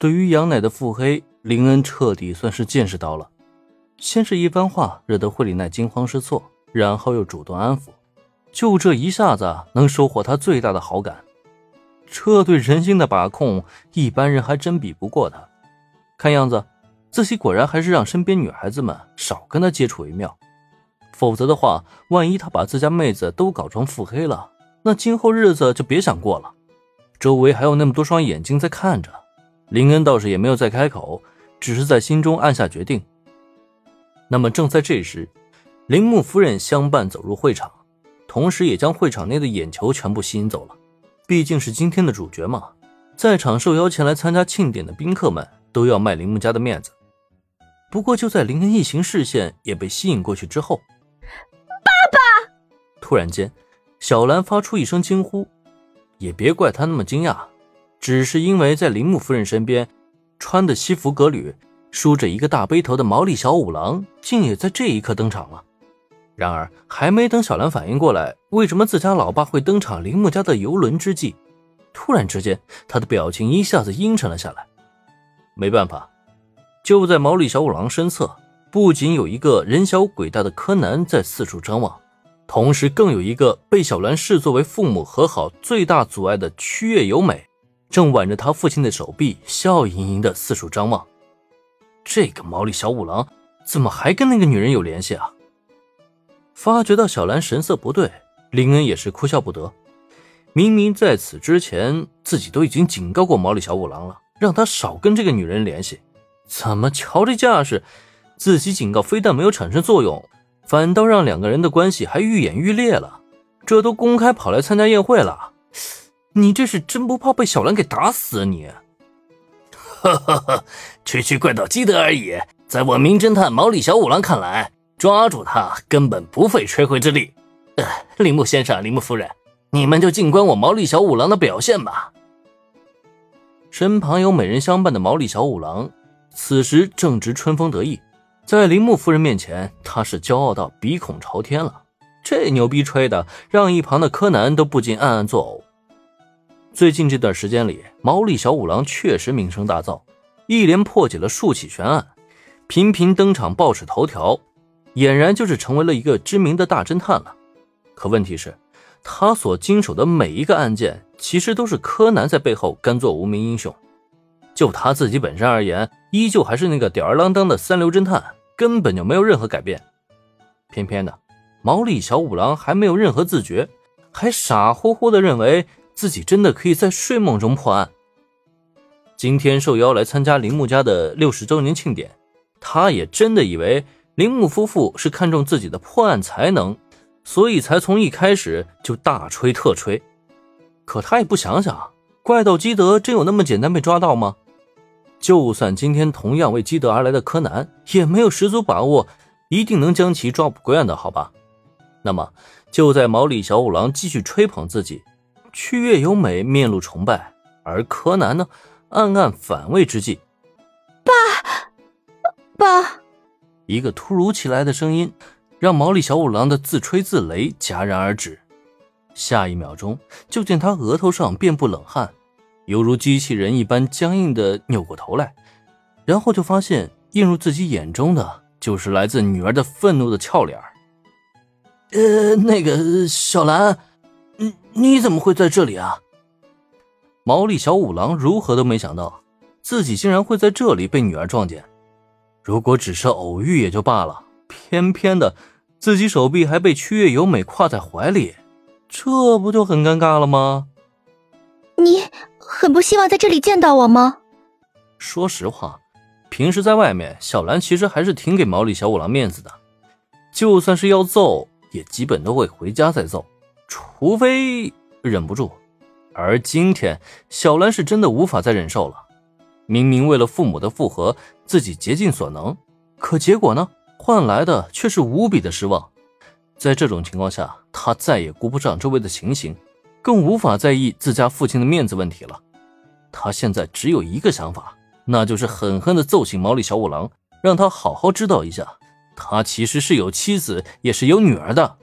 对于杨乃的腹黑，林恩彻底算是见识到了。先是一番话惹得惠里奈惊慌失措，然后又主动安抚，就这一下子能收获他最大的好感。这对人心的把控，一般人还真比不过他。看样子，自己果然还是让身边女孩子们少跟他接触为妙。否则的话，万一他把自家妹子都搞成腹黑了，那今后日子就别想过了。周围还有那么多双眼睛在看着，林恩倒是也没有再开口，只是在心中暗下决定。那么正在这时，铃木夫人相伴走入会场，同时也将会场内的眼球全部吸引走了。毕竟是今天的主角嘛，在场受邀前来参加庆典的宾客们都要卖铃木家的面子。不过就在林恩一行视线也被吸引过去之后，爸爸！突然间，小兰发出一声惊呼。也别怪她那么惊讶，只是因为在铃木夫人身边，穿的西服革履、梳着一个大背头的毛利小五郎，竟也在这一刻登场了。然而，还没等小兰反应过来，为什么自家老爸会登场铃木家的游轮之际，突然之间，他的表情一下子阴沉了下来。没办法，就在毛利小五郎身侧，不仅有一个人小鬼大的柯南在四处张望。同时，更有一个被小兰视作为父母和好最大阻碍的区月由美，正挽着他父亲的手臂，笑盈盈的四处张望。这个毛利小五郎怎么还跟那个女人有联系啊？发觉到小兰神色不对，林恩也是哭笑不得。明明在此之前，自己都已经警告过毛利小五郎了，让他少跟这个女人联系。怎么瞧这架势，自己警告非但没有产生作用。反倒让两个人的关系还愈演愈烈了，这都公开跑来参加宴会了，你这是真不怕被小兰给打死啊？你，哈哈哈，区区怪盗基德而已，在我名侦探毛利小五郎看来，抓住他根本不费吹灰之力。呃，铃木先生、铃木夫人，你们就静观我毛利小五郎的表现吧。身旁有美人相伴的毛利小五郎，此时正值春风得意。在铃木夫人面前，他是骄傲到鼻孔朝天了。这牛逼吹的，让一旁的柯南都不禁暗暗作呕。最近这段时间里，毛利小五郎确实名声大噪，一连破解了数起悬案，频频登场报纸头条，俨然就是成为了一个知名的大侦探了。可问题是，他所经手的每一个案件，其实都是柯南在背后甘做无名英雄。就他自己本身而言，依旧还是那个吊儿郎当的三流侦探。根本就没有任何改变，偏偏的，毛利小五郎还没有任何自觉，还傻乎乎的认为自己真的可以在睡梦中破案。今天受邀来参加铃木家的六十周年庆典，他也真的以为铃木夫妇是看中自己的破案才能，所以才从一开始就大吹特吹。可他也不想想，怪盗基德真有那么简单被抓到吗？就算今天同样为基德而来的柯南，也没有十足把握一定能将其抓捕归案的，好吧？那么就在毛利小五郎继续吹捧自己，曲月由美面露崇拜，而柯南呢，暗暗反胃之际，爸，爸，一个突如其来的声音，让毛利小五郎的自吹自擂戛然而止。下一秒钟，就见他额头上遍布冷汗。犹如机器人一般僵硬的扭过头来，然后就发现映入自己眼中的就是来自女儿的愤怒的俏脸。呃，那个小兰，你你怎么会在这里啊？毛利小五郎如何都没想到，自己竟然会在这里被女儿撞见。如果只是偶遇也就罢了，偏偏的自己手臂还被曲月由美挎在怀里，这不就很尴尬了吗？你。很不希望在这里见到我吗？说实话，平时在外面，小兰其实还是挺给毛利小五郎面子的。就算是要揍，也基本都会回家再揍，除非忍不住。而今天，小兰是真的无法再忍受了。明明为了父母的复合，自己竭尽所能，可结果呢，换来的却是无比的失望。在这种情况下，他再也顾不上周围的情形。更无法在意自家父亲的面子问题了。他现在只有一个想法，那就是狠狠地揍醒毛利小五郎，让他好好知道一下，他其实是有妻子，也是有女儿的。